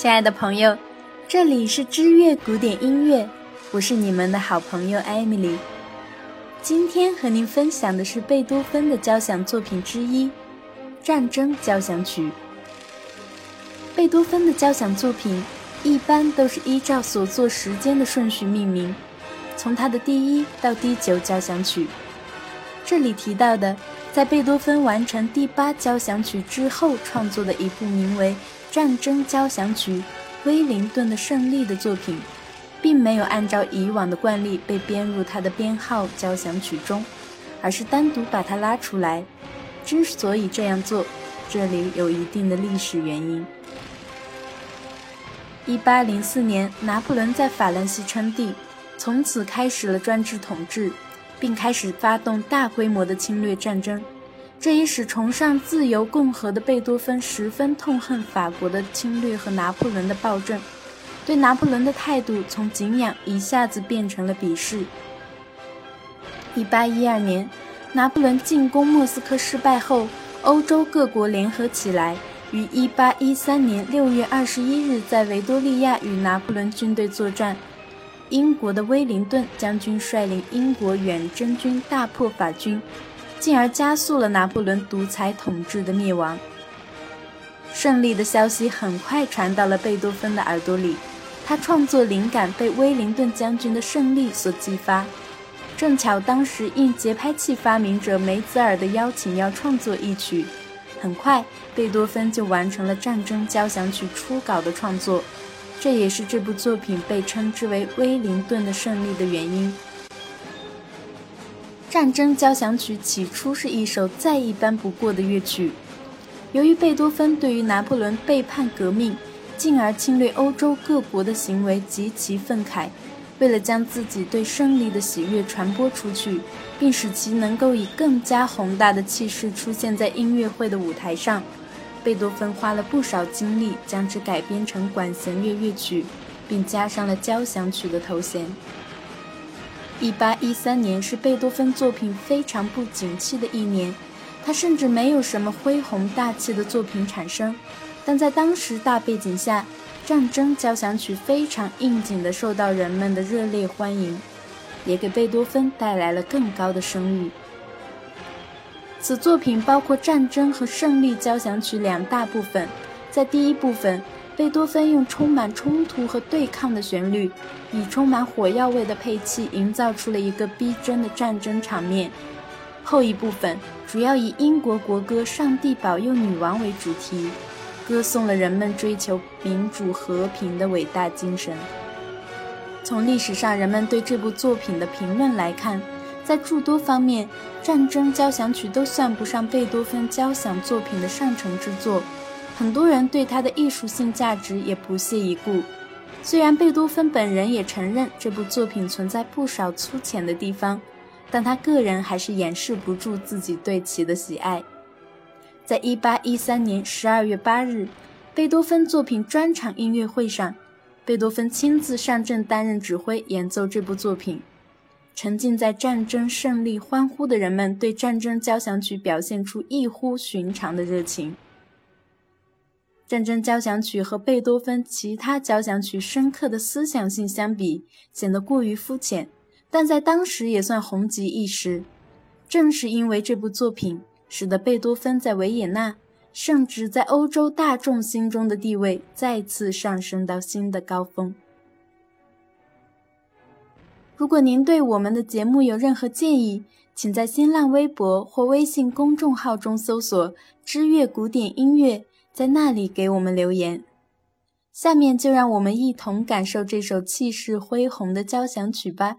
亲爱的朋友，这里是知乐古典音乐，我是你们的好朋友艾米丽。今天和您分享的是贝多芬的交响作品之一《战争交响曲》。贝多芬的交响作品一般都是依照所作时间的顺序命名，从他的第一到第九交响曲。这里提到的，在贝多芬完成第八交响曲之后创作的一部名为《战争交响曲》《威灵顿的胜利》的作品。并没有按照以往的惯例被编入他的编号交响曲中，而是单独把它拉出来。之所以这样做，这里有一定的历史原因。一八零四年，拿破仑在法兰西称帝，从此开始了专制统治，并开始发动大规模的侵略战争。这也使崇尚自由共和的贝多芬十分痛恨法国的侵略和拿破仑的暴政。对拿破仑的态度从敬仰一下子变成了鄙视。一八一二年，拿破仑进攻莫斯科失败后，欧洲各国联合起来，于一八一三年六月二十一日在维多利亚与拿破仑军队作战。英国的威灵顿将军率领英国远征军大破法军，进而加速了拿破仑独裁统治的灭亡。胜利的消息很快传到了贝多芬的耳朵里。他创作灵感被威灵顿将军的胜利所激发，正巧当时应节拍器发明者梅泽尔的邀请要创作一曲，很快贝多芬就完成了战争交响曲初稿的创作，这也是这部作品被称之为威灵顿的胜利的原因。战争交响曲起初是一首再一般不过的乐曲，由于贝多芬对于拿破仑背叛革命。进而侵略欧洲各国的行为极其愤慨，为了将自己对胜利的喜悦传播出去，并使其能够以更加宏大的气势出现在音乐会的舞台上，贝多芬花了不少精力将之改编成管弦乐乐曲，并加上了交响曲的头衔。一八一三年是贝多芬作品非常不景气的一年，他甚至没有什么恢宏大气的作品产生。但在当时大背景下，战争交响曲非常应景地受到人们的热烈欢迎，也给贝多芬带来了更高的声誉。此作品包括战争和胜利交响曲两大部分。在第一部分，贝多芬用充满冲突和对抗的旋律，以充满火药味的配器，营造出了一个逼真的战争场面。后一部分主要以英国国歌《上帝保佑女王》为主题。歌颂了人们追求民主和平的伟大精神。从历史上人们对这部作品的评论来看，在诸多方面，战争交响曲都算不上贝多芬交响作品的上乘之作。很多人对它的艺术性价值也不屑一顾。虽然贝多芬本人也承认这部作品存在不少粗浅的地方，但他个人还是掩饰不住自己对其的喜爱。在一八一三年十二月八日，贝多芬作品专场音乐会上，贝多芬亲自上阵担任指挥演奏这部作品。沉浸在战争胜利欢呼的人们对战争交响曲表现出异乎寻常的热情。战争交响曲和贝多芬其他交响曲深刻的思想性相比，显得过于肤浅，但在当时也算红极一时。正是因为这部作品。使得贝多芬在维也纳，甚至在欧洲大众心中的地位再次上升到新的高峰。如果您对我们的节目有任何建议，请在新浪微博或微信公众号中搜索“知乐古典音乐”，在那里给我们留言。下面就让我们一同感受这首气势恢宏的交响曲吧。